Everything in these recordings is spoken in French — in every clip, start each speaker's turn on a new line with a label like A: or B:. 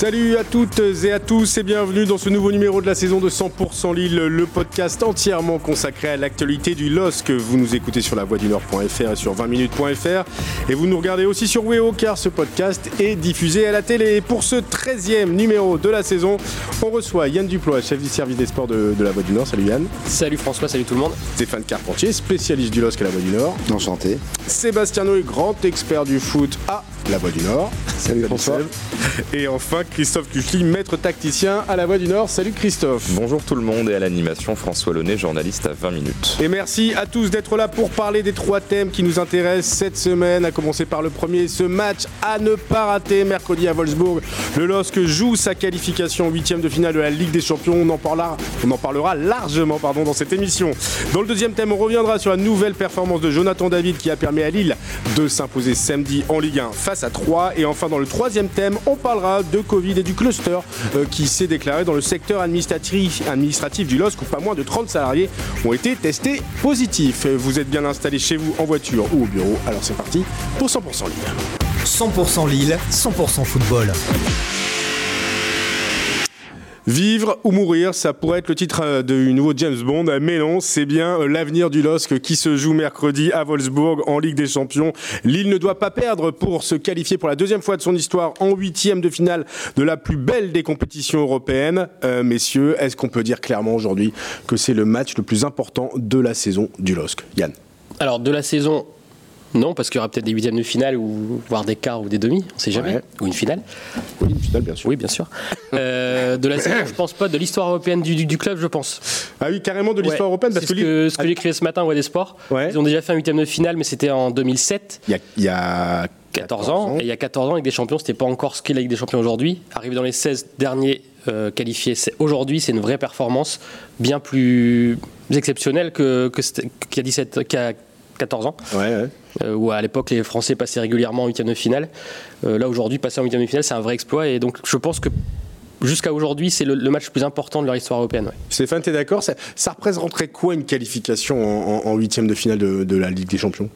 A: Salut à toutes et à tous et bienvenue dans ce nouveau numéro de la saison de 100% Lille, le podcast entièrement consacré à l'actualité du LOSC. Vous nous écoutez sur la voix du Nord.fr et sur 20minutes.fr et vous nous regardez aussi sur Weo car ce podcast est diffusé à la télé. Et pour ce 13e numéro de la saison, on reçoit Yann Duplois, chef du service des sports de, de la Voix du Nord. Salut Yann.
B: Salut François, salut tout le monde.
A: Stéphane Carpentier, spécialiste du LOSC à la Voix du Nord.
C: Enchanté.
A: Sébastien Noé, grand expert du foot à la Voix du Nord.
C: Salut François.
A: Et enfin Christophe Cuchely, maître tacticien à la Voix du Nord. Salut Christophe.
D: Bonjour tout le monde et à l'animation François Launay, journaliste à 20 minutes.
A: Et merci à tous d'être là pour parler des trois thèmes qui nous intéressent cette semaine. À commencer par le premier, ce match à ne pas rater mercredi à Wolfsburg. Le LOSC joue sa qualification huitième de finale de la Ligue des Champions. On en parlera, on en parlera largement pardon, dans cette émission. Dans le deuxième thème, on reviendra sur la nouvelle performance de Jonathan David qui a permis à Lille de s'imposer samedi en Ligue 1 face à 3. Et enfin, dans le troisième thème, on parlera de Covid et du cluster euh, qui s'est déclaré dans le secteur administratif, administratif du LOSC où pas moins de 30 salariés ont été testés positifs. Vous êtes bien installé chez vous en voiture ou au bureau, alors c'est parti pour 100% Lille.
E: 100% Lille, 100% football.
A: Vivre ou mourir, ça pourrait être le titre euh, du nouveau James Bond, mais non, c'est bien euh, l'avenir du LOSC qui se joue mercredi à Wolfsburg en Ligue des Champions. Lille ne doit pas perdre pour se qualifier pour la deuxième fois de son histoire en huitième de finale de la plus belle des compétitions européennes. Euh, messieurs, est-ce qu'on peut dire clairement aujourd'hui que c'est le match le plus important de la saison du LOSC? Yann
B: Alors de la saison, non, parce qu'il y aura peut-être des huitièmes de finale, ou voire des quarts ou des demi, on sait jamais,
A: Ouais.
B: ou une finale.
A: Oui, une finale, bien sûr.
B: Oui, bien sûr. Euh, de la saison, je pense pas. De l'histoire européenne du, du- du club, je pense.
A: Ah oui, carrément de l'histoire
B: Ouais.
A: européenne, parce que,
B: ce que, que j'écrivais ce matin au des Sports.
A: Ouais.
B: Ils ont déjà fait un huitième de finale, mais c'était en 2007.
A: il y a, il y a
B: 14 ans. Et il y a 14 ans, avec des champions, c'était pas encore ce qu'est la Ligue des Champions aujourd'hui. Arriver dans les 16 derniers euh, qualifiés, aujourd'hui, c'est une vraie performance bien plus exceptionnelle que, que y a 17, qu'il y a 14 ans.
A: Ouais, ouais.
B: euh, où à l'époque les Français passaient régulièrement en huitième de finale. Euh, là aujourd'hui, passer en huitième de finale, c'est un vrai exploit. Et donc je pense que jusqu'à aujourd'hui, c'est le, le match le plus important de leur histoire européenne. ouais.
A: Stéphane, t'es d'accord ça, ça représenterait quoi une qualification en- en en huitième de finale de, de la Ligue des Champions?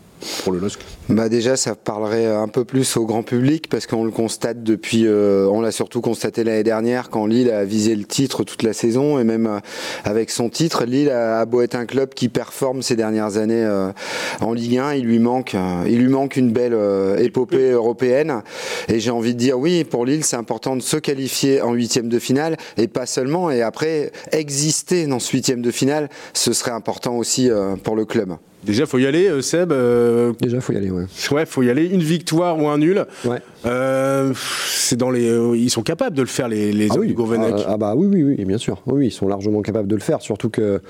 A: Pour le LOSC
C: Bah déjà, ça parlerait un peu plus au grand public parce qu'on le constate depuis, euh, on l'a surtout constaté l'année dernière quand Lille a visé le titre toute la saison et même euh, avec son titre, Lille a, beau être un club qui performe ces dernières années euh, en Ligue 1, il lui manque, il lui manque une belle épopée européenne et j'ai envie de dire oui, pour Lille, c'est important de se qualifier en huitième de finale et pas seulement et après exister dans ce huitième de finale, ce serait important aussi pour le club.
A: Déjà, faut y aller, euh, Seb. euh,
F: Déjà, faut y aller, ouais.
A: ouais, faut y aller. Une victoire ou un nul.
F: Ouais.
A: Euh, c'est dans les. euh, ils sont capables de le faire, les, les
F: Ah oui, ah, ah bah oui, oui, oui, bien sûr. Oui, ils sont largement capables de le faire. Surtout que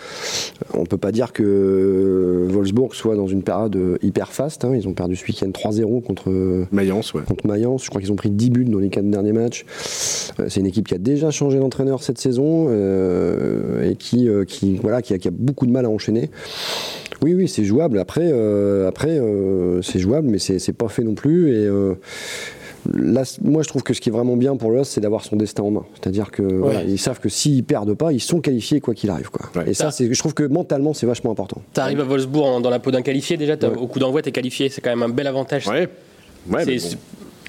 F: on peut pas dire que Wolfsburg soit dans une période hyper faste. hein. Ils ont perdu ce week-end 3-0 contre
A: Mayence, ouais.
F: contre Mayence. Je crois qu'ils ont pris 10 buts dans les quatre derniers matchs. C'est une équipe qui a déjà changé d'entraîneur cette saison et qui, qui, voilà, qui a, qui a beaucoup de mal à enchaîner. Oui, oui, c'est jouable. Après, euh, après euh, c'est jouable, mais c'est pas fait non plus. Et euh, là, moi, je trouve que ce qui est vraiment bien pour l'OS, c'est d'avoir son destin en main. C'est-à-dire que voilà, ils savent que s'ils perdent pas, ils sont qualifiés quoi qu'il arrive. Quoi.
A: Ouais.
F: Et ça, c'est- je trouve que mentalement, c'est vachement important.
B: T'arrives à Wolfsburg en- dans la peau d'un qualifié déjà,
F: Ouais.
B: au coup d'envoi, t'es qualifié. C'est quand même un bel avantage.
A: Ouais. Mais bon.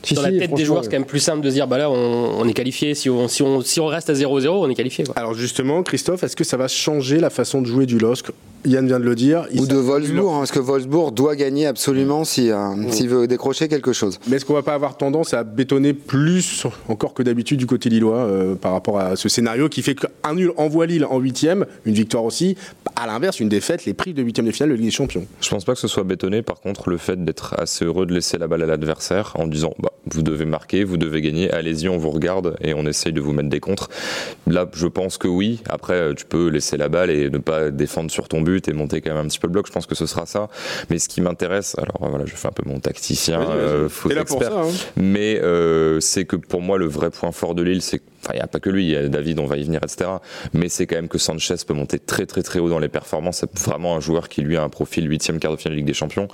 F: Si,
B: dans
F: si,
B: la tête des joueurs, c'est quand même plus simple de se dire bah là, on, on est qualifié. Si on, si, on, si on reste à 0-0, on est qualifié. Quoi.
A: Alors justement, Christophe, est-ce que ça va changer la façon de jouer du LOSC Yann vient de le dire.
C: Ou de Wolfsburg, hein, parce que Wolfsburg doit gagner absolument si, euh, s'il veut décrocher quelque chose.
A: Mais est-ce qu'on va pas avoir tendance à bétonner plus encore que d'habitude du côté lillois euh, par rapport à ce scénario qui fait qu'un nul envoie Lille en huitième, une victoire aussi. À l'inverse, une défaite les prive de huitième de finale de Ligue des Champions?
D: Je pense pas que ce soit bétonné, par contre, le fait d'être assez heureux de laisser la balle à l'adversaire en disant bah, vous devez marquer, vous devez gagner, allez-y, on vous regarde et on essaye de vous mettre des contres. Là, je pense que oui. Après, euh, tu peux laisser la balle et ne pas défendre sur ton but et monter quand même un petit peu le bloc. Je pense que ce sera ça. Mais ce qui m'intéresse, alors euh, voilà, je fais un peu mon tacticien, euh,
A: pour
D: expert,
A: ça, hein.
D: mais euh, c'est que pour moi, le vrai point fort de Lille, c'est Enfin, il n'y a pas que lui, il y a David, on va y venir, etc. Mais c'est quand même que Sanchez peut monter très très très haut dans les performances. C'est vraiment un joueur qui lui a un profil 8 quart de finale Ligue des Champions.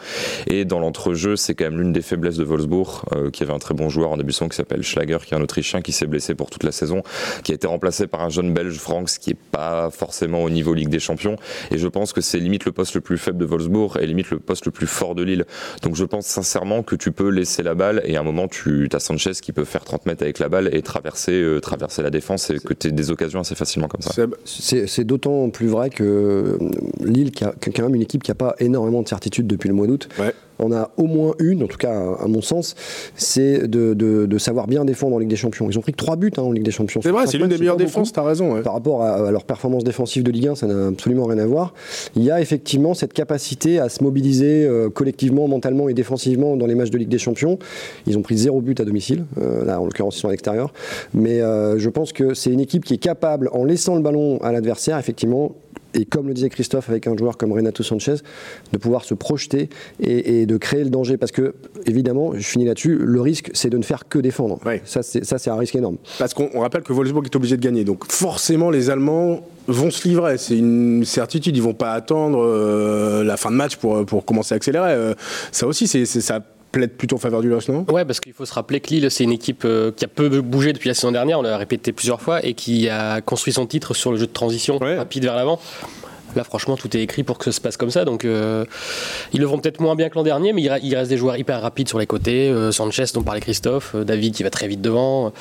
D: Et dans l'entrejeu, c'est quand même l'une des faiblesses de Wolfsburg, euh, qui avait un très bon joueur en début de saison qui s'appelle Schlager, qui est un Autrichien qui s'est blessé pour toute la saison, qui a été remplacé par un jeune Belge, Franks, qui est pas forcément au niveau Ligue des Champions. Et je pense que c'est limite le poste le plus faible de Wolfsburg et limite le poste le plus fort de Lille. Donc je pense sincèrement que tu peux laisser la balle et à un moment tu as Sanchez qui peut faire 30 mètres avec la balle et traverser, euh, traverser la défense et que tu aies des occasions assez facilement comme ça.
F: C'est d'autant plus vrai que euh, Lille, qui a, qui a quand même une équipe qui n'a pas énormément de certitude depuis le mois d'août,
A: Ouais.
F: On a au moins une, en tout cas à mon sens, c'est de, de- de savoir bien défendre en Ligue des Champions. Ils ont pris que 3 buts hein, en Ligue des Champions.
A: C'est vrai, c'est l'une des meilleures défenses, t'as raison. ouais.
F: Par rapport à, à leur performance défensive de Ligue 1, ça n'a absolument rien à voir. Il y a effectivement cette capacité à se mobiliser euh, collectivement, mentalement et défensivement dans les matchs de Ligue des Champions. Ils ont pris zéro but à domicile, euh, là en l'occurrence ils sont à l'extérieur. Mais euh, je pense que c'est une équipe qui est capable, en laissant le ballon à l'adversaire, effectivement, et comme le disait Christophe avec un joueur comme Renato Sanchez, de pouvoir se projeter et, et de créer le danger. Parce que, évidemment, je finis là-dessus, le risque, c'est de ne faire que défendre.
A: Ouais.
F: Ça, c'est un risque énorme.
A: Parce qu'on on rappelle que Wolfsburg est obligé de gagner. Donc forcément, les Allemands vont se livrer. C'est une certitude. Ils vont pas attendre euh, la fin de match pour, pour commencer à accélérer. Euh, ça aussi, c'est- ça plaide plutôt en faveur du non
B: Ouais, parce qu'il faut se rappeler que Lille, c'est une équipe euh, qui a peu bougé depuis la saison dernière, on l'a répété plusieurs fois, et qui a construit son titre sur le jeu de transition
A: Ouais.
B: rapide vers l'avant. Là, franchement, tout est écrit pour que ça se passe comme ça. Donc, euh, ils le vont peut-être moins bien que l'an dernier, mais il reste des joueurs hyper rapides sur les côtés. Euh, Sanchez, dont parlait Christophe, euh, David qui va très vite devant.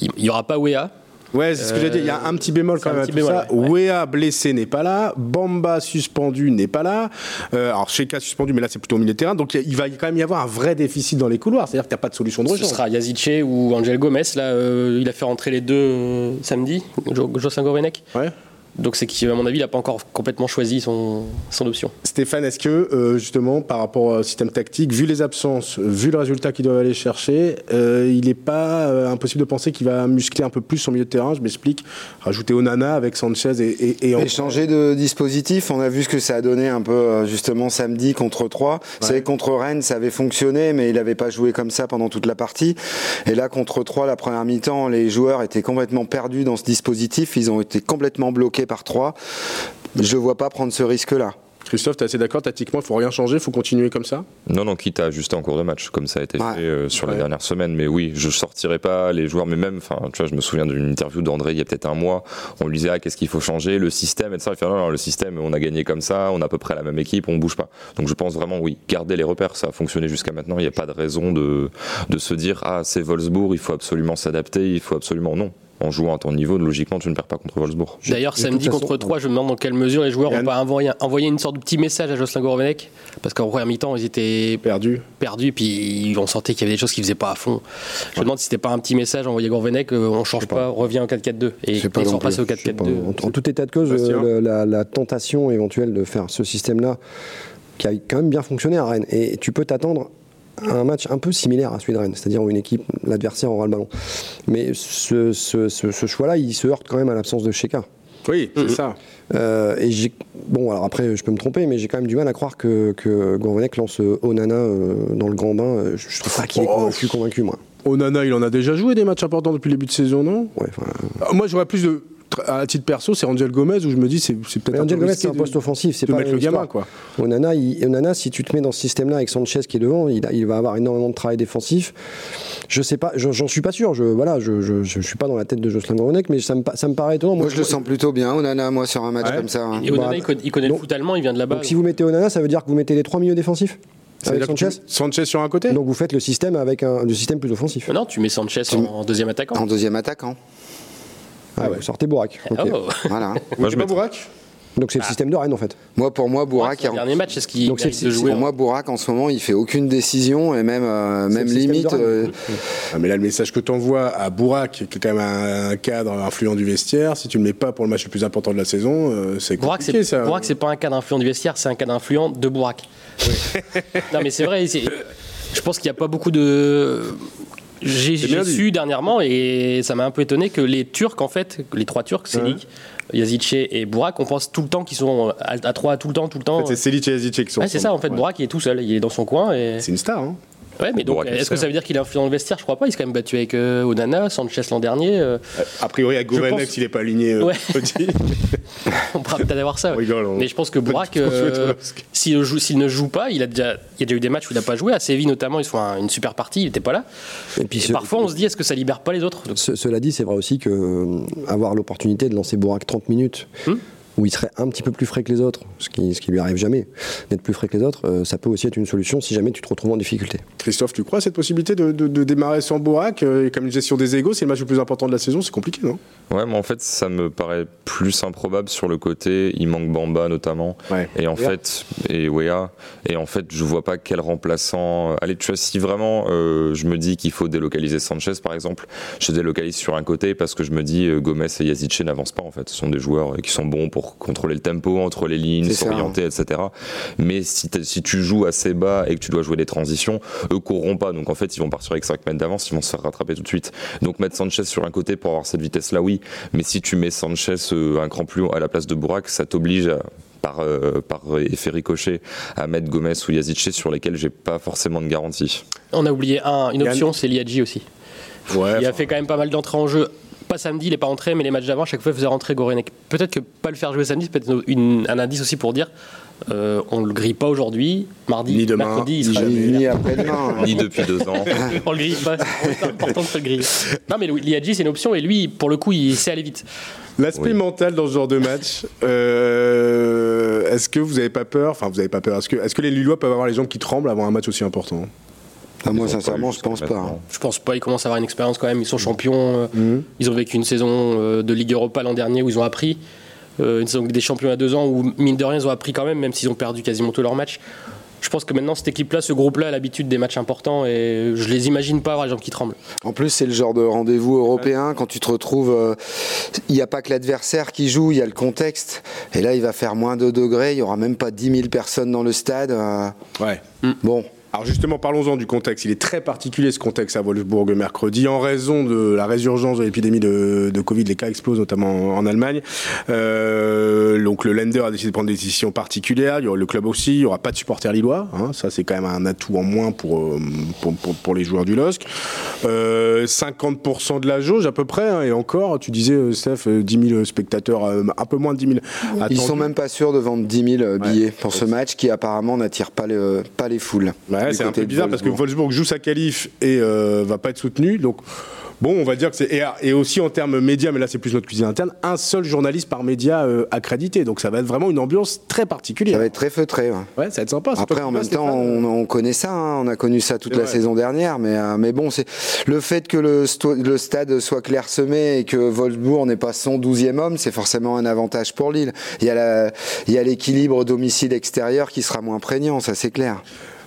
B: Il n'y aura pas Wea.
A: Ouais, c'est ce que j'ai dit. Il y a un petit bémol quand même à tout
B: bémol,
A: ça.
B: ouais.
A: Wea blessé n'est pas là. Bamba suspendu n'est pas là. Euh, alors Sheka suspendu, mais là c'est plutôt au milieu de terrain. Donc il va quand même y avoir un vrai déficit dans les couloirs. C'est-à-dire qu'il n'y a pas de solution de
B: Ce
A: rechange.
B: sera Yazice ou Angel Gomez. Là, euh, il a fait rentrer les deux euh, samedi, Jo- Jocelyn Gourvenec.
A: Ouais.
B: Donc, c'est qu'à mon avis, il n'a pas encore complètement choisi son, son option.
A: Stéphane, est-ce que euh, justement par rapport au système tactique, vu les absences, vu le résultat qu'il doit aller chercher, euh, il n'est pas euh, impossible de penser qu'il va muscler un peu plus son milieu de terrain? Je m'explique. Rajouter Onana avec Sanchez et, et, et en-
C: Et changer de dispositif, on a vu ce que ça a donné un peu justement samedi contre 3. C'est vrai que contre Rennes, ça avait fonctionné, mais il n'avait pas joué comme ça pendant toute la partie. Et là, contre 3, la première mi-temps, les joueurs étaient complètement perdus dans ce dispositif. Ils ont été complètement bloqués par 3. Je vois pas prendre ce risque-là.
A: Christophe, tu es assez d'accord Tactiquement, il faut rien changer, il faut continuer comme ça?
D: Non, non, quitte à ajuster en cours de match, comme ça a été
C: Ouais.
D: fait euh, sur
A: Ouais.
D: les dernières semaines. Mais oui, je sortirai pas les joueurs, mais même, enfin, tu vois, je me souviens d'une interview d'André il y a peut-être un mois. On lui disait, ah, qu'est-ce qu'il faut changer, le système, et ça. Il fait, non, non, le système, on a gagné comme ça, on a à peu près la même équipe, on bouge pas. Donc je pense vraiment, oui, garder les repères, ça a fonctionné jusqu'à maintenant. Il n'y a pas de raison de, de se dire, ah, c'est Wolfsburg, il faut absolument s'adapter, il faut absolument non. En jouant à ton niveau, logiquement, tu ne perds pas contre Wolfsburg.
B: D'ailleurs, samedi
F: façon,
B: contre 3, je me demande dans quelle mesure les joueurs
A: Yann.
B: ont pas envoyé, envoyé une sorte de petit message à Jocelyn Gourvenec. Parce qu'en première mi-temps, ils étaient
A: Perdu.
B: perdus, puis on sentait qu'il y avait des choses qu'ils faisaient pas à fond. Je me demande si c'était pas un petit message envoyé à Gourvenec, euh, on change pas, on revient au 4-4-2. Et
C: pas
B: ils sont passés au
F: Je sais pas.
B: 4-4-2.
F: En, en tout état de cause, euh, le- la, la tentation éventuelle de faire ce système-là, qui a quand même bien fonctionné à Rennes, et tu peux t'attendre un match un peu similaire à celui de Rennes, c'est-à-dire où une équipe, l'adversaire aura le ballon. Mais ce, ce- ce- ce choix-là, il se heurte quand même à l'absence de Sheka.
A: Oui, c'est ça.
F: Euh, et j'ai bon alors après je peux me tromper mais j'ai quand même du mal à croire que, que Gourvenec lance euh, Onana euh, dans le grand bain Euh, je, je trouve pas qu'il est
A: Oh.
F: convaincu convaincu moi
A: Onana, il en a déjà joué des matchs importants depuis le début de saison, non?
F: Ouais, enfin,
A: Moi, j'aurais plus de. À titre perso, c'est Angel Gomez où je me dis c'est peut-être
F: Angel Gomez c'est un
A: de-
F: poste offensif c'est
A: de
F: pas
A: mettre le gamin, quoi.
F: Onana, il- Onana, si tu te mets dans ce système-là avec Sanchez qui est devant, il, a- il va avoir énormément de travail défensif. Je sais pas, je- j'en suis pas sûr. Je voilà, je, je, je suis pas dans la tête de Jocelyn Gourvenec, mais ça me, pa- ça me paraît étonnant.
C: Moi, je le sens plutôt bien, Onana, moi, sur un match
A: Ouais.
C: comme ça. hein.
B: Et Onana,
F: Bah,
B: il connaît, il connaît le foot allemand, il vient de là-bas.
F: Donc si vous mettez Onana, ça veut dire que vous mettez les trois milieux défensifs avec
A: C'est-à-dire que
F: Sanchez.
A: tu- Sanchez sur un côté
F: Donc vous faites le système avec un le système plus offensif.
B: Non, tu mets Sanchez en, en deuxième attaquant.
C: En deuxième attaquant.
F: Ah, Vous sortez Bourak. ok.
B: Oh.
C: Voilà.
D: Moi, je
A: pas
D: mettrais-
A: Bourak
F: Donc c'est le système de Rennes en fait.
C: Moi, pour moi,
B: Bourak,
C: Bourak,
B: c'est le dernier match, est-ce qu'il
F: Donc c'est-
B: de jouer
C: pour moi, Bourak, en ce moment, il fait aucune décision et même, euh, même limite. euh,
A: Ah, mais là, le message que tu envoies à Bourak, qui est quand même un, cadre influent du vestiaire, si tu ne le mets pas pour le match le plus important de la saison, euh, c'est
B: Bourak,
A: compliqué
B: c'est
A: ça.
B: Bourak, c'est pas un cadre influent du vestiaire, c'est un cadre influent de Bourak. non, mais c'est vrai. Je pense qu'il n'y a pas beaucoup de. J'ai su dernièrement et ça m'a un peu étonné que les Turcs, en fait, les trois Turcs, Selik, Yazice et Bourak, on pense tout le temps qu'ils sont à, à trois tout le temps, tout le temps.
A: En fait, c'est Selic et Yazice qui sont
B: Ouais, c'est ça, en fait,
A: Ouais.
B: Bourak, il est tout seul, il est dans son coin et.
A: C'est une star, hein
B: Ouais, mais donc, est-ce que ça veut dire qu'il est influent dans le vestiaire? Je crois pas. Il s'est quand même battu avec euh, Onana, Sanchez l'an dernier. euh.
A: A priori, à Gourvenex,
B: pense-
A: il n'est pas aligné. euh,
B: Ouais. on pourra peut-être avoir ça.
A: On
B: ouais.
A: rigole, on-
B: Mais je pense que Bourak, euh, s'il joue- s'il ne joue pas, il a déjà, il y a déjà eu des matchs où il n'a pas joué. À Séville notamment, ils font un- une super partie, il n'était pas là.
F: Et puis
B: Et
F: ce-
B: parfois, on se dit, est-ce que ça libère pas les autres? Donc,
F: ce- cela dit, c'est vrai aussi que euh, avoir l'opportunité de lancer Bourak 30 minutes,
B: Hmm?
F: Où il serait un petit peu plus frais que les autres, ce qui, ce qui lui arrive jamais, d'être plus frais que les autres, euh, ça peut aussi être une solution si jamais tu te retrouves en difficulté.
A: Christophe, tu crois à cette possibilité de, de- de démarrer sans Bourak euh, et Comme une gestion des égaux, c'est le match le plus important de la saison, c'est compliqué, non?
D: Ouais, mais en fait, ça me paraît plus improbable sur le côté. Il manque Bamba notamment.
A: Ouais.
D: Et en
A: Wea.
D: fait, et Wea. Et en fait, je vois pas quel remplaçant. euh, Allez, tu vois, si vraiment euh, je me dis qu'il faut délocaliser Sanchez, par exemple, je délocalise sur un côté parce que je me dis euh, Gomez et Yazice n'avancent pas en fait. Ce sont des joueurs qui sont bons pour contrôler le tempo entre les lignes, s'orienter, etc. Mais si, tu joues assez bas et que tu dois jouer des transitions, eux courront pas. Donc en fait, ils vont partir avec 5 mètres d'avance, ils vont se faire rattraper tout de suite. Donc mettre Sanchez sur un côté pour avoir cette vitesse-là, oui. Mais si tu mets Sanchez euh, un cran plus haut à la place de Bourak, ça t'oblige à- par, euh, par effet ricochet à mettre Gomez ou Yazice sur lesquels j'ai pas forcément de garantie.
B: on a oublié un- une option, c'est Liadji aussi.
A: Ouais.
B: Il a fait quand même pas mal d'entrées en jeu. Pas samedi, il n'est pas rentré, mais les matchs d'avant, à chaque fois, il faisait rentrer Gorenek. Peut-être que pas le faire jouer samedi, c'est peut-être une- un indice aussi pour dire euh, on le grille pas aujourd'hui, mardi,
A: Ni demain,
B: mercredi, il
A: ni
B: sera
A: jamais.
C: Ni, ni après-demain.
D: Ni depuis deux ans.
B: on le grille pas, c'est important de se le griller. Non, mais Liadji, c'est une option, et lui, pour le coup, il sait aller vite.
A: L'aspect
D: Oui.
A: mental dans ce genre de match, euh, est-ce que vous n'avez pas peur Enfin, vous n'avez pas peur. Est-ce que, est-ce que les Lillois peuvent avoir les jambes qui tremblent avant un match aussi important?
C: Ah, moi, sincèrement, je pense pas. hein.
B: Je pense pas, ils commencent à avoir une expérience quand même. Ils sont champions. euh, Ils ont vécu une saison euh, de Ligue Europa l'an dernier où ils ont appris. Euh, une saison des champions y a deux ans où, mine de rien, ils ont appris quand même, même s'ils ont perdu quasiment tous leurs matchs. Je pense que maintenant, cette équipe-là, ce groupe-là, a l'habitude des matchs importants et je les imagine pas avoir les jambes qui tremblent.
C: En plus, c'est le genre de rendez-vous européen quand tu te retrouves. euh, Il n'y a pas que l'adversaire qui joue, il y a le contexte. Et là, il va faire moins de degrés, il n'y aura même pas 10 000 personnes dans le stade. euh,
A: Ouais.
C: Bon,
A: Alors justement, parlons-en du contexte. Il est très particulier ce contexte à Wolfsburg mercredi en raison de la résurgence de l'épidémie de, de Covid. Les cas explosent notamment en, en Allemagne. Euh, donc le Länder a décidé de prendre des décisions particulières. Il y aura le club aussi. Il n'y aura pas de supporters lillois. hein. Ça, c'est quand même un atout en moins pour, euh, pour, pour- pour les joueurs du LOSC. Euh, 50% de la jauge à peu près. hein. et encore, tu disais, euh, Steph, euh, 10 000 spectateurs, euh, un peu moins de 10 000
C: ils
A: attendus.
C: sont même pas sûrs de vendre 10 000 billets pour ce match qui apparemment n'attire pas, le- pas les foules. Du
A: c'est un peu bizarre parce que Wolfsburg joue sa qualif et euh, va pas être soutenu. Donc, bon, on va dire que c'est. Et, et aussi en termes médias, mais là c'est plus notre cuisine interne, un seul journaliste par média euh, accrédité. Donc ça va être vraiment une ambiance très particulière.
C: Ça va être très feutré. ouais.
A: Ouais, ça va être sympa.
C: Après, en même temps, on, on connaît ça, hein, on a connu ça toute la
A: vrai.
C: saison dernière, mais, euh, mais bon, c'est le fait que le, stade soit clairsemé et que Wolfsburg n'est pas son douzième homme, c'est forcément un avantage pour Lille. Il y a la- il y a l'équilibre domicile-extérieur qui sera moins prégnant, ça c'est clair.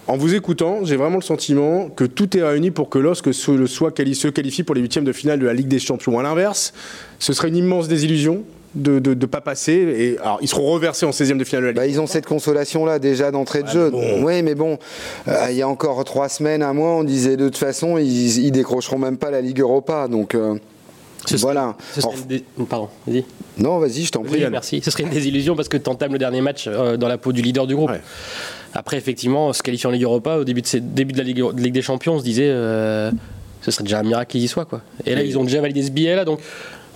A: En vous écoutant, j'ai vraiment le sentiment que tout est réuni pour que lorsque ce- le soit quali- se qualifie pour les huitièmes de finale de la Ligue des Champions. À l'inverse, ce serait une immense désillusion de ne pas passer. Et alors, ils seront reversés en 16e de finale de la Ligue.
C: Bah, ils ont cette consolation-là déjà d'entrée de
A: Ouais,
C: jeu.
A: mais bon.
C: Oui, mais bon, euh, il y a encore trois semaines, un mois, on disait de toute façon, ils, ils décrocheront même pas la Ligue Europa. Donc euh,
B: Ce serait-
C: voilà.
B: ce serait
C: Or-
B: une dé- Pardon, vas-y.
C: non, vas-y, je t'en prie.
B: Oui, merci. Ce serait une désillusion parce que tu entames le dernier match euh, dans la peau du leader du groupe.
A: Ouais.
B: Après, effectivement, se qualifier en Ligue Europa, au début de, ces- début de la Ligue, de Ligue des Champions, on se disait euh, ce serait déjà un miracle qu'ils y soient. Quoi. Et là, ils ont déjà validé ce billet-là. Donc,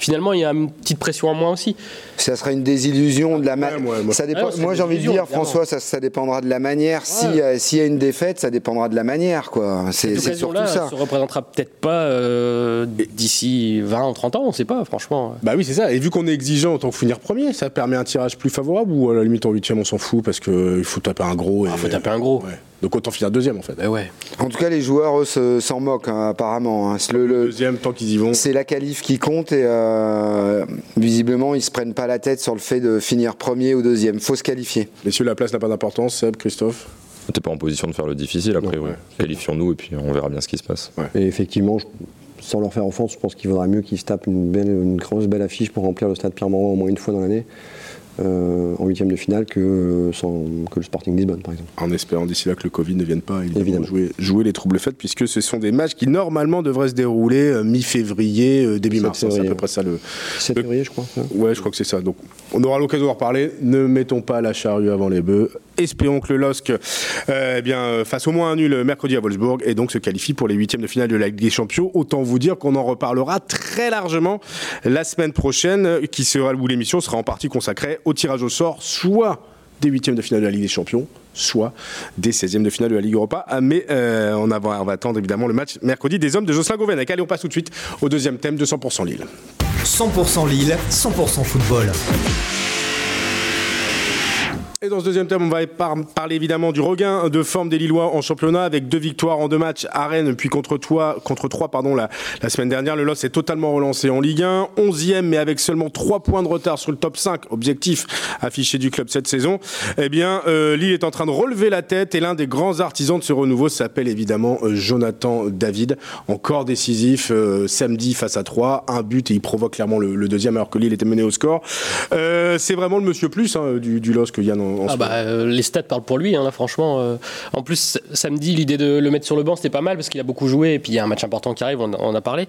B: finalement, il y a une petite pression en moins aussi.
C: Ça sera une désillusion de la ma-
A: Ouais, ouais, moi-
C: ça dépend-
B: Ah
C: moi j'ai envie de dire François ça, ça dépendra de la manière euh, s'il y a une défaite ça dépendra de la manière quoi c'est surtout
B: occasion-là
C: ça
B: se représentera peut-être pas euh, d'ici 20 ou 30 ans, on ne sait pas, franchement.
A: Bah oui, c'est ça. Et vu qu'on est exigeant en tant que finir premier, ça permet un tirage plus favorable ou à la limite en huitième on s'en fout parce qu'il faut taper un gros. Et...
B: Il faut taper un gros.
A: Donc autant finir deuxième en fait.
B: Bah ouais.
C: en tout cas les joueurs eux s'en moquent hein, apparemment hein. C'est le- le-
A: Deuxième tant qu'ils y vont.
C: c'est la qualif qui compte et euh, visiblement ils se prennent pas la tête sur le fait de finir premier ou deuxième faut se qualifier
A: Messieurs, la place n'a pas d'importance. Seb, Christophe.
D: T'es pas en position de faire le difficile, a priori.
A: ouais.
D: Qualifions-nous et puis on verra bien ce qui se passe.
F: Et effectivement, je- sans leur faire offense, je pense qu'il vaudrait mieux qu'ils se tapent une, belle, une grosse belle affiche pour remplir le stade Pierre-Mauroy au moins une fois dans l'année, euh, en huitième de finale, que, euh, sans, que le Sporting Lisbonne, par exemple.
A: En espérant d'ici là que le Covid ne vienne pas évidemment,
F: Évidemment.
A: Jouer, jouer les troubles faits, puisque ce sont des matchs qui normalement devraient se dérouler euh, mi-février, euh, début
F: 7
A: mars. C'est à peu près ça le.
F: 7 février, je crois.
A: Ouais, je crois que c'est ça. Donc, on aura l'occasion d'en reparler. Ne mettons pas la charrue avant les bœufs. Espérons que le LOSC euh, eh bien, fasse au moins un nul mercredi à Wolfsburg et donc se qualifie pour les huitièmes de finale de la Ligue des Champions. Autant vous dire qu'on en reparlera très largement la semaine prochaine, qui sera où l'émission sera en partie consacrée au tirage au sort, soit des huitièmes de finale de la Ligue des Champions, soit des 16e de finale de la Ligue Europa. Ah, mais euh, on, va, on, va, attendre évidemment le match mercredi des hommes de Jocelyn Gourvenec. Allez, on passe tout de suite au deuxième thème de 100% Lille.
E: 100% Lille, 100% football.
A: Et dans ce deuxième thème, on va parler évidemment du regain de forme des Lillois en championnat avec deux victoires en deux matchs à Rennes, puis contre, toi, contre trois pardon, la, la semaine dernière. Le LOS est totalement relancé en Ligue 1, 11e, mais avec seulement trois points de retard sur le top 5, objectif affiché du club cette saison. Eh bien, euh, Lille est en train de relever la tête et l'un des grands artisans de ce renouveau s'appelle évidemment euh, Jonathan David, encore décisif euh, samedi face à 3, un but et il provoque clairement le, deuxième alors que Lille était mené au score. C'est vraiment le monsieur plus hein, du, du que Yann
B: ah bah, euh, les stats parlent pour lui, hein, là, franchement. Euh. en plus, samedi, l'idée de le mettre sur le banc, c'était pas mal parce qu'il a beaucoup joué et puis il y a un match important qui arrive, on, en a parlé.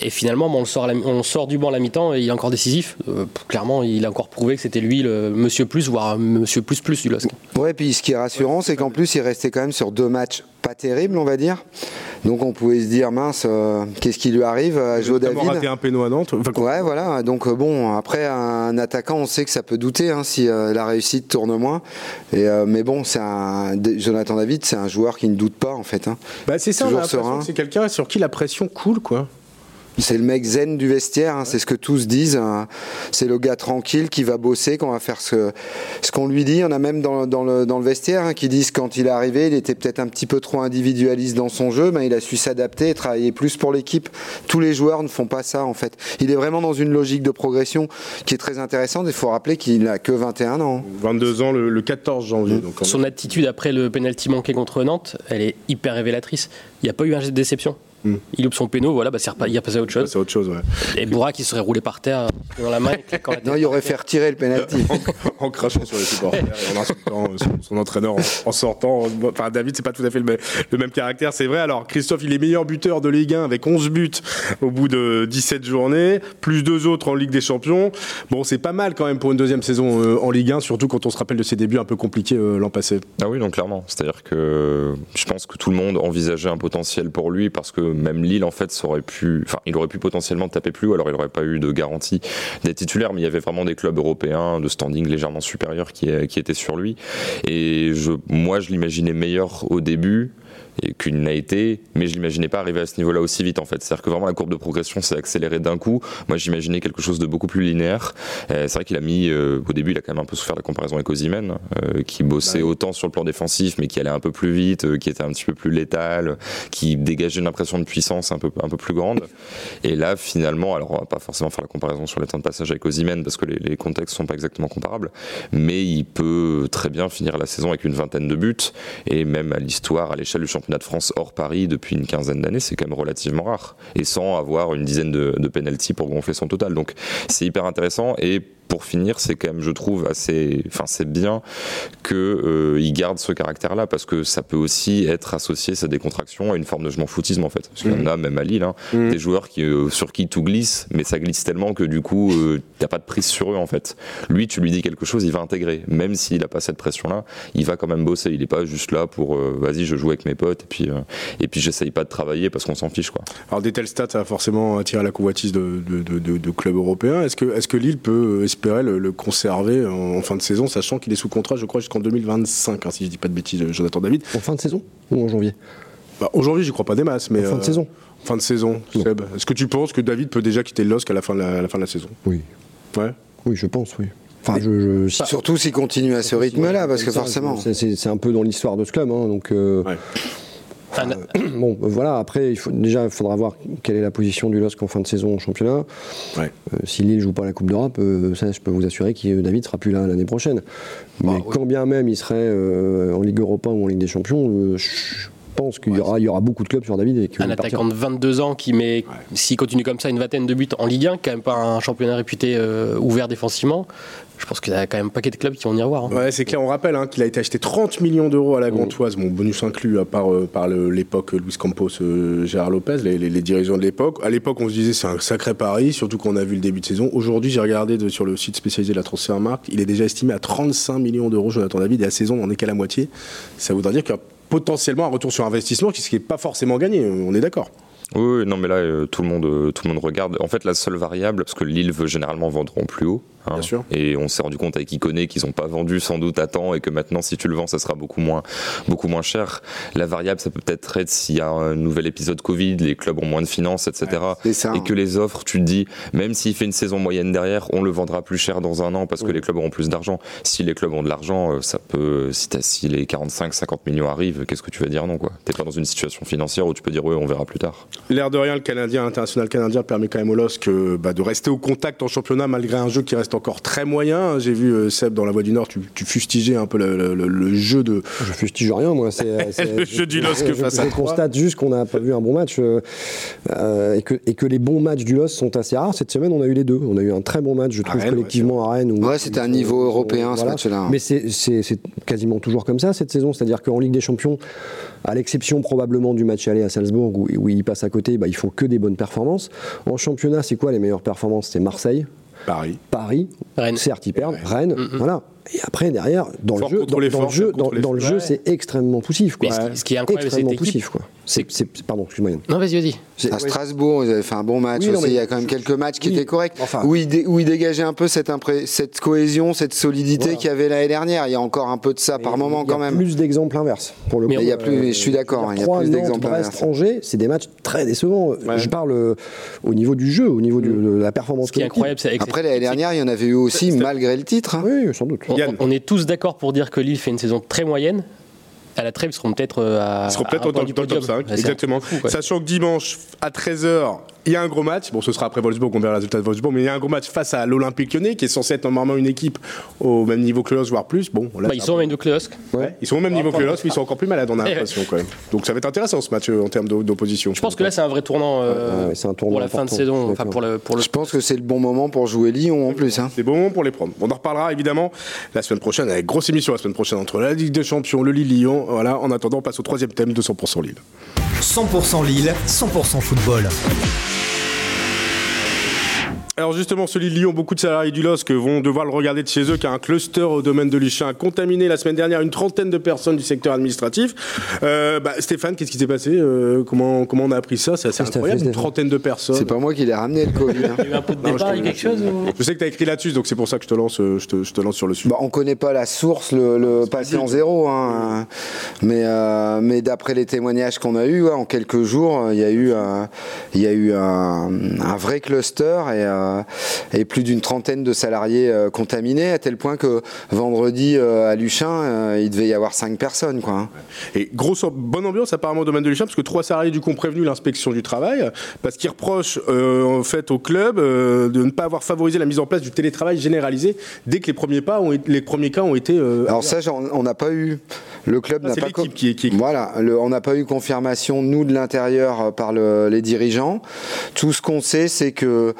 B: Et finalement, on, le sort on sort du banc à la mi-temps et il est encore décisif. Euh, clairement, il a encore prouvé que c'était lui le monsieur plus, voire monsieur plus plus du LOSC.
C: Ouais, puis ce qui est rassurant, c'est qu'en plus, il restait quand même sur deux matchs pas terribles, on va dire. Donc on pouvait se dire mince, qu'est-ce qui lui arrive à Joe David
A: raté un péno à Nantes.
C: ouais, voilà. Donc bon, après un attaquant, on sait que ça peut douter hein, si la réussite tourne moins. Et, euh, mais bon, c'est un Jonathan David, c'est un joueur qui ne doute pas en fait. Hein.
A: Bah, c'est ça, c'est quelqu'un sur qui la pression coule quoi.
C: C'est le mec zen du vestiaire, hein, c'est ce que tous disent. Hein. C'est le gars tranquille qui va bosser, qu'on va faire ce, ce qu'on lui dit. On a même dans, dans, le, dans le, vestiaire hein, qui disent quand il est arrivé, il était peut-être un petit peu trop individualiste dans son jeu, mais il a su s'adapter et travailler plus pour l'équipe. Tous les joueurs ne font pas ça en fait. Il est vraiment dans une logique de progression qui est très intéressante. Il faut rappeler qu'il n'a que 21 ans.
A: 22 ans le, 14 janvier. Donc
B: Son attitude après le penalty manqué contre Nantes, elle est hyper révélatrice. Il n'y a pas eu un geste de déception? Il loupe son péno, voilà, bah, il a passé à autre chose.
A: C'est autre chose, ouais.
B: Et Boura qui serait roulé par terre dans la main.
C: non, il aurait fait retirer le penalty.
A: en, crachant sur les supporters et en insultant son, entraîneur en, sortant. Enfin, David, c'est pas tout à fait le, même caractère, c'est vrai. Alors, Christophe, il est meilleur buteur de Ligue 1 avec 11 buts au bout de 17 journées, plus deux autres en Ligue des Champions. Bon, c'est pas mal quand même pour une deuxième saison euh, en Ligue 1, surtout quand on se rappelle de ses débuts un peu compliqués euh, l'an passé.
D: Ah oui, donc clairement. C'est-à-dire que je pense que tout le monde envisageait un potentiel pour lui parce que même Lille, en fait, aurait pu, enfin, il aurait pu potentiellement taper plus, alors il n'aurait pas eu de garantie d'être titulaire, mais il y avait vraiment des clubs européens de standing légèrement supérieur qui, étaient sur lui. Et je, moi, je l'imaginais meilleur au début qu'il n'a été, mais je l'imaginais pas arriver à ce niveau-là aussi vite en fait. C'est-à-dire que vraiment la courbe de progression s'est accélérée d'un coup. Moi j'imaginais quelque chose de beaucoup plus linéaire. Euh, c'est vrai qu'il a mis, euh, au début il a quand même un peu souffert la comparaison avec Ozymen, euh, qui bossait bah autant sur le plan défensif mais qui allait un peu plus vite, qui était un petit peu plus létal, qui dégageait une impression de puissance un peu, un peu plus grande. Et là finalement, alors on va pas forcément faire la comparaison sur les temps de passage avec Ozymen parce que les, les contextes sont pas exactement comparables, mais il peut très bien finir la saison avec une vingtaine de buts et même à l'histoire, à l'échelle du championnat de France hors Paris depuis une quinzaine d'années, c'est quand même relativement rare. Et sans avoir une dizaine de, de penalties pour gonfler son total. Donc c'est hyper intéressant. Et pour finir, c'est quand même, je trouve, assez. Enfin, c'est bien qu'il euh, garde ce caractère-là, parce que ça peut aussi être associé, sa décontraction, à une forme de je m'en foutisme, en fait. Parce qu'on mmh. a, même à Lille, hein, mmh. des joueurs qui, euh, sur qui tout glisse, mais ça glisse tellement que du coup, euh, t'as pas de prise sur eux, en fait. Lui, tu lui dis quelque chose, il va intégrer. Même s'il a pas cette pression-là, il va quand même bosser. Il est pas juste là pour, vas-y, je joue avec mes potes, et puis, et puis j'essaye pas de travailler parce qu'on s'en fiche, quoi.
A: Alors, des tels stats, ça va forcément attirer la convoitise de, de, de, clubs européens. Est-ce que, est que Lille peut espérer le, conserver en, fin de saison, sachant qu'il est sous contrat, je crois, jusqu'en 2025, hein, si je dis pas de bêtises, Jonathan David.
F: En fin de saison ou en janvier?
A: Bah, Aujourd'hui, j'y crois pas des masses, mais.
F: En fin de euh, saison
A: Fin de saison, Seb. Est-ce que tu penses que David peut déjà quitter LOSC à la fin de la, fin de la saison?
F: Oui.
A: Ouais
F: Oui, je pense, oui. Enfin, je,
C: Surtout s'il continue à ce rythme-là, parce que forcément.
F: C'est un peu dans l'histoire de ce club, hein, donc. Euh, ouais. Euh, bon, euh, voilà, après, il faut, déjà, il faudra voir quelle est la position du LOSC en fin de saison au championnat. Ouais. Euh, si Lille joue pas la Coupe d'Europe, ça, je peux vous assurer que David sera plus là l'année prochaine. Bah Mais quand bien même il serait en Ligue Europa ou en Ligue des Champions, pense qu'il y, aura, il y aura beaucoup de clubs sur David. Et
B: un attaquant de 22 ans qui met, s'il continue comme ça, une vingtaine de buts en Ligue 1, quand même pas un championnat réputé euh, ouvert défensivement. Je pense qu'il y a quand même un paquet de clubs qui vont y revoir. Hein.
A: Ouais, c'est clair. On rappelle hein, qu'il a été acheté 30 millions d'euros à la Gantoise, mon bonus inclus, à part euh, par l'époque Luis Campos, euh, Gérard Lopez, les, les, dirigeants de l'époque. À l'époque, on se disait c'est un sacré pari, surtout qu'on a vu le début de saison. Aujourd'hui, j'ai regardé de, sur le site spécialisé de la Transfermarkt, il est déjà estimé à 35 millions d'euros, Jonathan David, et à saison, on n'est qu'à la moitié. Ça voudrait dire qu'il y a potentiellement un retour sur investissement, ce qui n'est pas forcément gagné, on est d'accord.
D: Oui, non, mais là, euh, tout, le monde, tout le monde regarde. En fait, la seule variable, parce que Lille veut généralement vendre en plus haut, Hein. Et on s'est rendu compte avec Iconé qu'ils n'ont pas vendu sans doute à temps et que maintenant, si tu le vends, ça sera beaucoup moins, beaucoup moins cher. La variable, ça peut peut-être être s'il y a un nouvel épisode Covid, les clubs ont moins de finances, etc. et que les offres, tu te dis, même s'il fait une saison moyenne derrière, on le vendra plus cher dans un an parce que les clubs auront plus d'argent. Si les clubs ont de l'argent, euh, ça peut, si, si les 45, 50 millions arrivent, qu'est-ce que tu vas dire non, quoi? T'es pas dans une situation financière où tu peux dire, oui, on verra plus tard.
A: L'air de rien, le Canadien, international canadien permet quand même au LOSC bah, de rester au contact en championnat malgré un jeu qui reste encore très moyen j'ai vu euh, Seb dans La Voix du Nord, tu, tu fustigeais un peu le, jeu de.
F: Je fustige rien, moi. C'est,
A: le jeu du LOSC face
F: je,
A: à
F: Je constate juste qu'on n'a pas vu un bon match euh, euh, et, que, et, que, les bons matchs du LOSC sont assez rares. Cette semaine, on a eu les deux. On a eu un très bon match, je trouve, collectivement à Rennes.
C: ouais, c'était un niveau européen ce match-là.
F: Mais c'est, quasiment toujours comme ça cette saison. C'est-à-dire qu'en Ligue des Champions, à l'exception probablement du match aller à Salzbourg où, où ils passent à côté, bah, ils font que des bonnes performances. En championnat, c'est quoi les meilleures performances? C'est Marseille,
A: Paris.
F: Paris. Rennes. Certes, ils perdent. Rennes. Voilà. Et après, derrière, dans le jeu, dans, le jeu, dans, le jeu, c'est extrêmement poussif. Quoi.
B: ce qui est incroyable, c'est poussif.
F: Quoi. C'est, pardon, excuse-moi.
B: Non, vas-y, vas-y.
C: À Strasbourg, ils avaient fait un bon match aussi. il y a quand même quelques matchs qui étaient corrects. où, ils où dégageaient un peu cette, cette cohésion, cette solidité qu'il y avait l'année dernière. Il y a encore un peu de ça par moment quand même.
F: Il y a plus d'exemples inverses.
C: Pour le il y a plus, je suis d'accord. Il y a plus d'exemples
F: inverses. c'est des matchs très décevants. Je parle euh, au niveau du jeu, au niveau de la performance. Ce
B: qui est incroyable, c'est
C: Après, l'année dernière, il y en avait eu aussi malgré le titre. Hein.
F: Oui, sans doute.
B: On est tous d'accord pour dire que Lille fait une saison très moyenne à la trêve, ils seront peut-être euh, à.
A: Ils seront peut-être dans, le top 5, exactement. Sachant que dimanche, à 13h, il y a un gros match. Bon, ce sera après Wolfsburg, on verra le résultat de Wolfsburg, mais il y a un gros match face à l'Olympique Lyonnais, qui est censé être normalement une équipe au même niveau que le voire plus. Bon,
B: bah, ils sont au même niveau que le
A: Ouais. Ils sont au même niveau que mais ils sont encore plus malades, on a l'impression quand même. Donc ça va être intéressant ce match euh, en termes d'opposition.
B: Je pense que là, c'est un vrai tournant, euh, un tournant pour la fin de saison. Enfin, pour le, pour le...
C: Je pense que c'est le bon moment pour jouer Lyon en plus. Hein.
A: C'est le bon moment pour les prendre. On en reparlera évidemment la semaine prochaine, avec grosse émission la semaine prochaine entre la Ligue des Champions, le Lille-Lyon. Voilà, en attendant, on passe au troisième thème de 100% Lille.
E: 100% Lille, 100% football.
A: Alors justement, celui de Lyon, beaucoup de salariés du LOSC vont devoir le regarder de chez eux, car un cluster au domaine de Luchin a contaminé la semaine dernière une trentaine de personnes du secteur administratif. Euh, bah, Stéphane, qu'est-ce qui s'est passé euh, comment, comment on a appris ça? C'est assez incroyable, une trentaine de personnes.
C: C'est pas moi qui l'ai ramené le Covid.
B: Hein. Il y a eu un peu de il y a quelque chose
A: Je sais que tu as écrit là-dessus, donc c'est pour ça que je te lance, euh, je te, je te lance sur le sujet.
C: Bah, on connaît pas la source, le, le patient zéro, hein, mais, euh, mais d'après les témoignages qu'on a eus, en quelques jours, il y a eu, il y a eu un, un vrai cluster et, et plus d'une trentaine de salariés euh, contaminés, à tel point que vendredi euh, à Luchin, euh, il devait y avoir cinq personnes. Quoi. Hein.
A: Et grosse bonne ambiance apparemment au domaine de Luchin, parce que trois salariés du coup ont prévenu l'inspection du travail, parce qu'ils reprochent en fait au club de ne pas avoir favorisé la mise en place du télétravail généralisé dès que les premiers, pas ont, les premiers cas ont été...
C: Alors ça, on n'a pas eu... Le club n'a pas...
A: Qui, qui...
C: Voilà, on n'a pas eu confirmation, nous, de l'intérieur, par le, les dirigeants. Tout ce qu'on sait, c'est que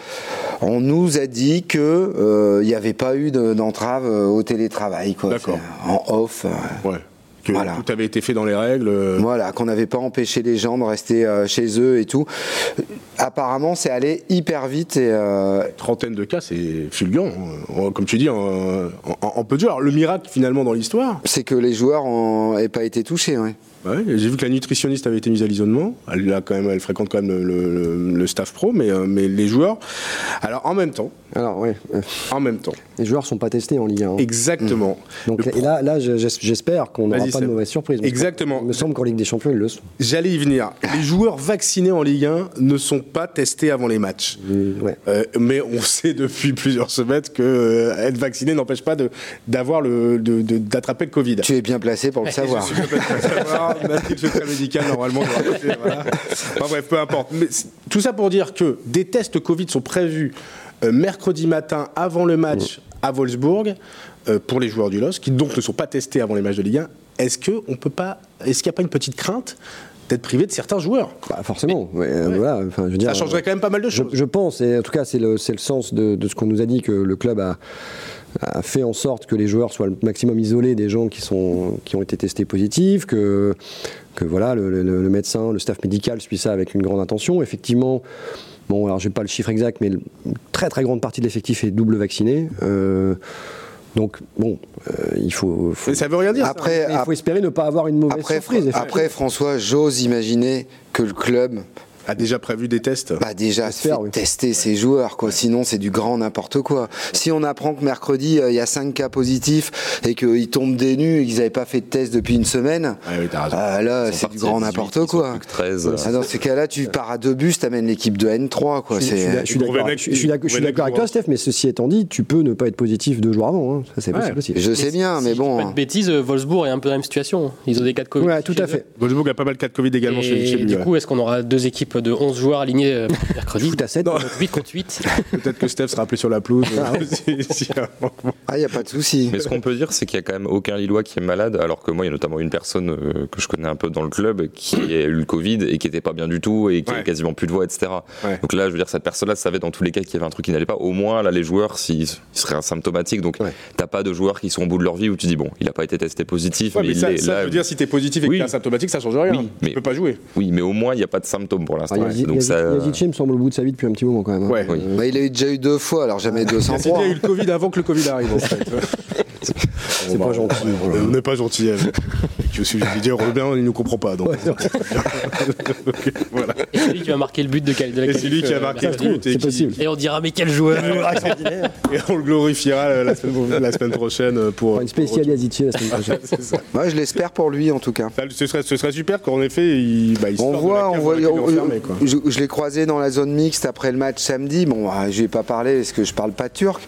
C: on nous a dit qu'il euh, n'y avait pas eu d'entrave euh, au télétravail, quoi. En off.
A: Euh. Ouais. Que tout avait été fait dans les règles.
C: Voilà, qu'on n'avait pas empêché les gens de rester chez eux et tout. Apparemment, c'est allé hyper vite. Et,
A: Trentaine de cas, c'est fulgurant. Comme tu dis, en, peu de jours. le miracle, finalement, dans l'histoire.
C: C'est que les joueurs n'aient pas été touchés, ouais.
A: Ouais, j'ai vu que la nutritionniste avait été mise à l'isolement. Elle, a quand même, elle fréquente quand même le, staff pro, mais, mais les joueurs. Alors en même temps,
F: alors, oui.
A: En même temps.
F: Les joueurs ne sont pas testés en Ligue 1. Hein.
A: Exactement.
F: Mmh. Donc, et là, là j'espère qu'on n'aura pas de mauvaise surprise.
A: Exactement.
F: Il me semble qu'en Ligue des Champions, ils le sont.
A: J'allais y venir. Les joueurs vaccinés en Ligue 1 ne sont pas testés avant les matchs.
F: Mmh,
A: euh, mais on sait depuis plusieurs semaines que euh, être vacciné n'empêche pas d'avoir le d'attraper le Covid.
C: Tu es bien placé pour le savoir.
A: Je suis bien placé pour le savoir. Le secret médical normalement. Voilà. Enfin, bref, peu importe. Mais tout ça pour dire que des tests Covid sont prévus euh, mercredi matin avant le match à Wolfsburg euh, pour les joueurs du LOS, qui donc ne sont pas testés avant les matchs de Ligue 1 est-ce qu'il n'y a pas une petite crainte d'être privé de certains joueurs?
F: Bah, forcément. ouais, euh, voilà, enfin, je veux dire,
A: Ça changerait quand même pas mal de choses.
F: je pense, et en tout cas, c'est le, sens de, de ce qu'on nous a dit, que le club a, a fait en sorte que les joueurs soient le maximum isolés des gens qui, sont, qui ont été testés positifs, que, que voilà, le, le- le médecin, le staff médical suit ça avec une grande attention. Effectivement, bon, alors j'ai pas le chiffre exact, mais une très très grande partie de l'effectif est double vacciné. Euh, donc, bon, euh, il faut, faut-
A: Mais ça veut rien dire. ça.
C: Après,
F: il faut espérer ne pas avoir une mauvaise
C: après,
F: surprise.
C: Après, François, j'ose imaginer que le club
A: a déjà prévu des tests.
C: bah déjà
F: oui.
C: tester ses joueurs quoi sinon c'est du grand n'importe quoi si on apprend que mercredi euh, il y a 5 cas positifs et qu'ils tombent des nus et qu'ils n'avaient pas fait de test depuis une semaine
A: Ouais, oui, t'as raison.
C: ah, là c'est du grand
D: 18,
C: n'importe quoi
D: plus que 13.
C: Ah, dans ces cas-là tu pars à deux bus t'amènes l'équipe de N3 quoi
F: Je suis- d'accord avec toi, Steph, mais ceci étant dit, tu peux ne pas être positif deux jours avant. hein. Ça, c'est possible.
C: je sais bien mais bon
B: Pas de bêtises, euh, Wolfsburg est un peu dans la même situation. Ils ont des cas de Covid.
F: Ouais, tout à fait.
A: Wolfsburg a pas mal de cas de Covid également chez, lui.
B: du coup, est-ce qu'on aura deux équipes de 11 joueurs alignés euh, mercredi
F: Foot à 7.
A: Non.
B: 8 contre 8.
A: Peut-être que Steph sera appelé sur la pelouse. si- si-
C: ah il y a pas de souci
D: Mais ce qu'on peut dire, c'est qu'il y a quand même aucun Lillois qui est malade, alors que moi, il y a notamment une personne euh, que je connais un peu dans le club qui a eu le Covid et qui était pas bien du tout et qui
A: Ouais.
D: a quasiment plus de voix, etc.
A: Ouais.
D: Donc là, je veux dire, cette personne-là savait dans tous les cas qu'il y avait un truc qui n'allait pas. Au moins, là, les joueurs, s'ils ils seraient asymptomatiques, donc
F: Ouais.
D: t'as pas de joueurs qui sont au bout de leur vie où tu dis, bon, il a pas été testé positif,
A: Ouais,
D: mais,
A: mais
D: il
A: ça,
D: est
A: ça
D: là.
A: veut dire si t'es positif et que
D: Oui.
A: t'es asymptomatique, ça change rien.
D: Oui,
A: Tu
D: mais-
A: peux pas jouer.
D: Oui, mais au moins, il n'y a pas de symptômes pour l'instant.
F: Ah, Yazi-
D: donc
F: Yazi-
D: ça.
F: Me semble au bout de sa vie depuis un petit moment quand même. hein.
A: Ouais.
D: Oui.
C: Bah, il a déjà eu deux fois alors jamais
A: Cassidy
C: 203
A: a eu le Covid avant que le Covid arrive en fait.
F: C'est pas gentil.
A: On n'est pas gentil. hein. Je suis Didier Robin, il nous comprend pas. Donc. voilà.
B: Et c'est lui qui va marquer le but de, de la
A: Et c'est lui qui a
B: euh,
A: marqué le but et
F: C'est possible.
B: Et on dira, mais quel joueur
A: Et on le glorifiera euh, la semaine, la semaine prochaine pour.
F: Une spéciale Yazici la semaine prochaine.
A: C'est ça.
C: moi je l'espère pour lui en tout cas
A: Ça, Ce serait, ce serait super qu'en effet, il, bah, il
C: On voit, on voit. on- je je l'ai croisé dans la zone mixte après le match samedi. Bon, ah, je vais pas parler parce que je parle pas turc,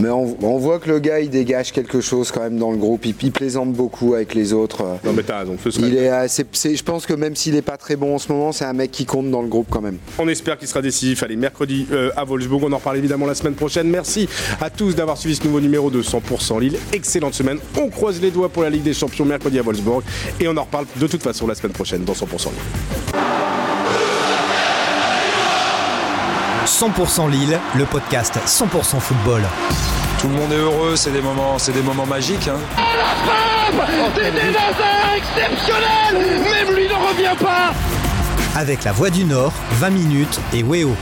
C: mais on, on voit que le gars il dégage quelque chose quand même dans le groupe. Il, il plaisante beaucoup avec les autres.
A: Non, mais t'as raison. Ce serait-
C: Il est assez. c'est- Je pense que même s'il est pas très bon en ce moment, c'est un mec qui compte dans le groupe quand même.
A: On espère qu'il sera décisif. Allez, mercredi euh, à Wolfsburg. On en reparle évidemment la semaine prochaine. Merci à tous d'avoir suivi ce nouveau numéro de 100% Lille. Excellente semaine. On croise les doigts pour la Ligue des Champions mercredi à Wolfsburg. Et on en reparle de toute façon la semaine prochaine dans 100% Lille.
E: 100% Lille, le podcast 100% football.
G: Tout le monde est heureux, c'est des moments, c'est des moments magiques. hein.
H: C'était un exceptionnel Même lui ne revient pas
E: Avec la Voix du Nord, 20 minutes et Weo.